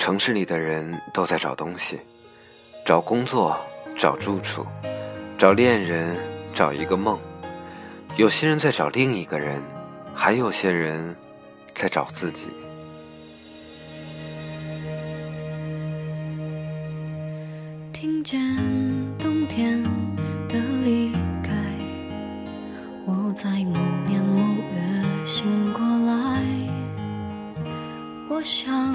城市里的人都在找东西，找工作，找住处，找恋人，找一个梦。有些人在找另一个人，还有些人在找自己。听见冬天的离开，我在某年某月醒过来。我想，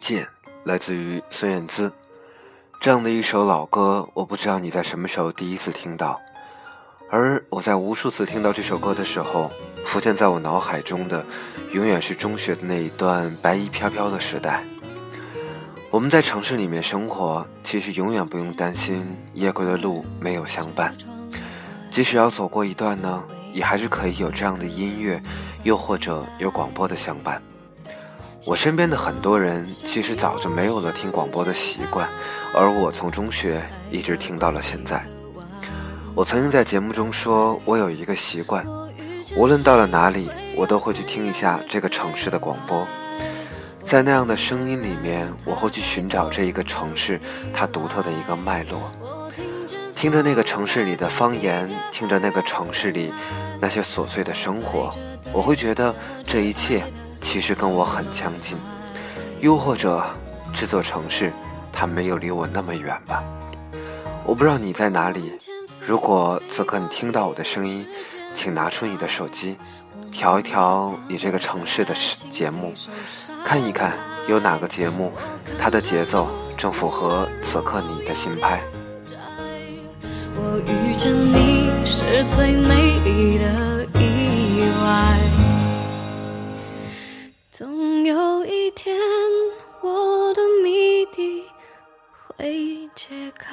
见来自于孙燕姿，这样的一首老歌，我不知道你在什么时候第一次听到，而我在无数次听到这首歌的时候，浮现在我脑海中的，永远是中学的那一段白衣飘飘的时代。我们在城市里面生活，其实永远不用担心夜归的路没有相伴，即使要走过一段呢，也还是可以有这样的音乐，又或者有广播的相伴。我身边的很多人其实早就没有了听广播的习惯，而我从中学一直听到了现在。我曾经在节目中说，我有一个习惯，无论到了哪里，我都会去听一下这个城市的广播，在那样的声音里面，我会去寻找这一个城市它独特的一个脉络，听着那个城市里的方言，听着那个城市里那些琐碎的生活，我会觉得这一切。其实跟我很相近，又或者这座城市它没有离我那么远吧。我不知道你在哪里。如果此刻你听到我的声音，请拿出你的手机，调一调你这个城市的节目，看一看有哪个节目它的节奏正符合此刻你的心拍。我遇见你是最美丽的意外。一天，我的谜底会解开。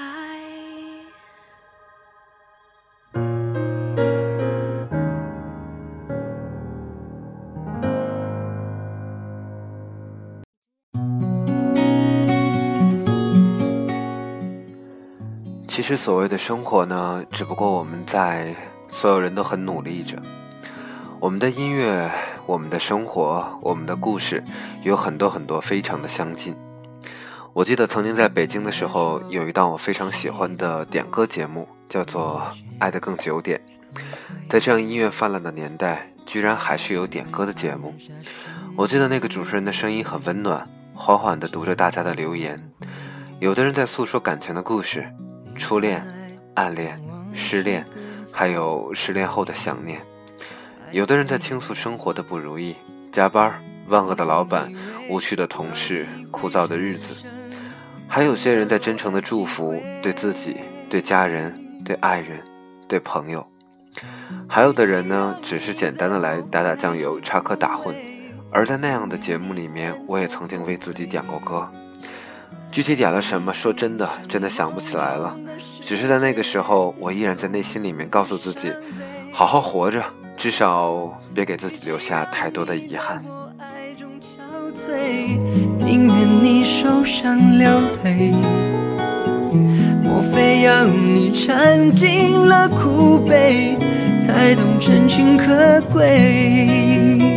其实，所谓的生活呢，只不过我们在所有人都很努力着，我们的音乐。我们的生活，我们的故事，有很多很多非常的相近。我记得曾经在北京的时候，有一档我非常喜欢的点歌节目，叫做《爱得更久点》。在这样音乐泛滥的年代，居然还是有点歌的节目。我记得那个主持人的声音很温暖，缓缓地读着大家的留言。有的人在诉说感情的故事，初恋、暗恋、失恋，还有失恋后的想念。有的人在倾诉生活的不如意，加班、万恶的老板、无趣的同事、枯燥的日子；还有些人在真诚的祝福，对自己、对家人、对爱人、对朋友；还有的人呢，只是简单的来打打酱油、插科打诨。而在那样的节目里面，我也曾经为自己点过歌，具体点了什么，说真的，真的想不起来了。只是在那个时候，我依然在内心里面告诉自己，好好活着。至少别给自己留下太多的遗憾。宁愿你受伤流泪，莫非要你尝尽了苦悲，才懂真情可贵？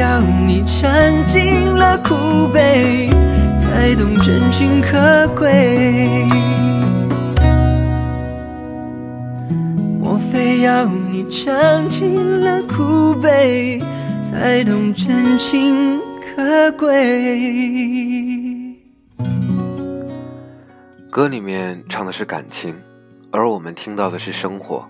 要你尝尽了苦悲，才懂真情可贵？莫非要你尝尽了苦悲，才懂真情可贵？歌里面唱的是感情，而我们听到的是生活。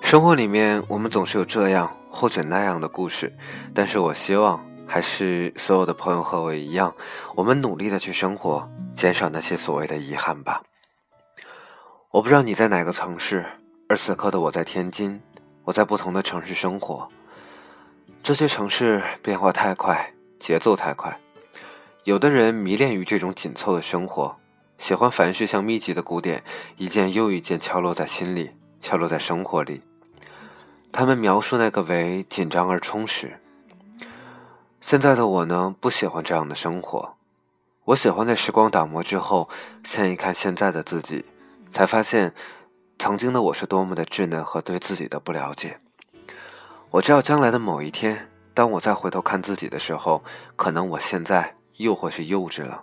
生活里面，我们总是有这样或者那样的故事，但是我希望还是所有的朋友和我一样，我们努力的去生活，减少那些所谓的遗憾吧。我不知道你在哪个城市，而此刻的我在天津，我在不同的城市生活。这些城市变化太快，节奏太快，有的人迷恋于这种紧凑的生活。喜欢凡事像密集的鼓点，一件又一件敲落在心里，敲落在生活里。他们描述那个为紧张而充实。现在的我呢，不喜欢这样的生活。我喜欢在时光打磨之后，看一看现在的自己，才发现，曾经的我是多么的稚嫩和对自己的不了解。我知道将来的某一天，当我再回头看自己的时候，可能我现在又会是幼稚了。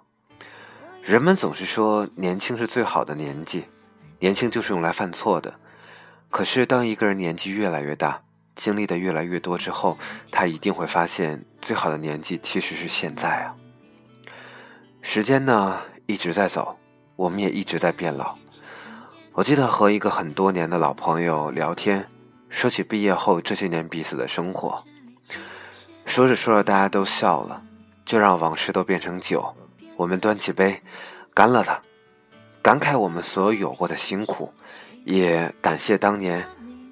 人们总是说年轻是最好的年纪，年轻就是用来犯错的。可是当一个人年纪越来越大，经历的越来越多之后，他一定会发现，最好的年纪其实是现在啊。时间呢一直在走，我们也一直在变老。我记得和一个很多年的老朋友聊天，说起毕业后这些年彼此的生活，说着说着大家都笑了，就让往事都变成酒。我们端起杯，干了它，感慨我们所有有过的辛苦，也感谢当年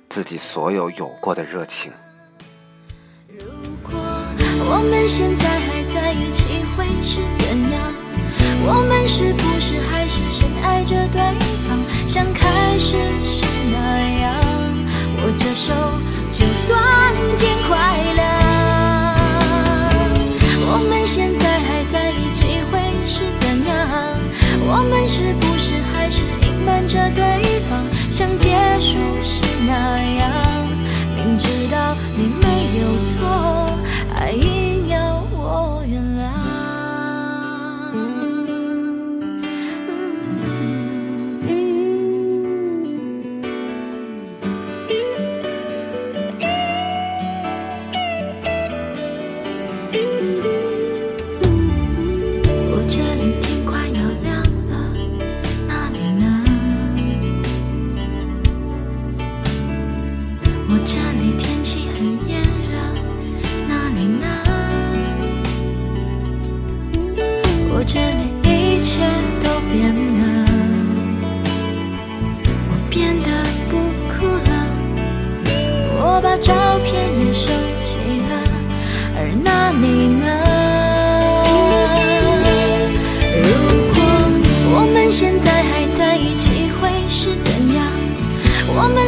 自己所有有过的热情。如果我们现在还在一起，会是怎样？我们是不是还是深爱着对方，像开始时那样？握着手，就算天快亮。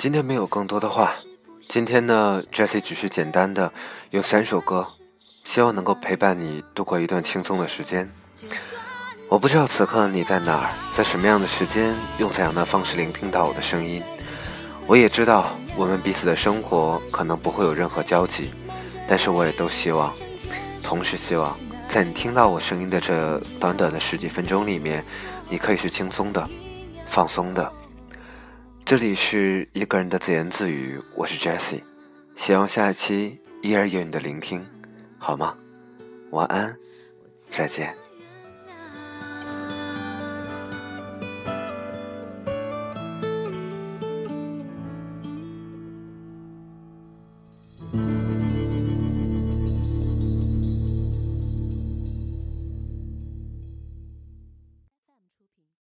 今天没有更多的话，今天呢，Jessie 只是简单的有三首歌，希望能够陪伴你度过一段轻松的时间。我不知道此刻你在哪儿，在什么样的时间，用怎样的方式聆听到我的声音。我也知道我们彼此的生活可能不会有任何交集，但是我也都希望，同时希望，在你听到我声音的这短短的十几分钟里面，你可以是轻松的、放松的。这里是一个人的自言自语，我是 Jessie，希望下一期依然有你的聆听，好吗？晚安，再见。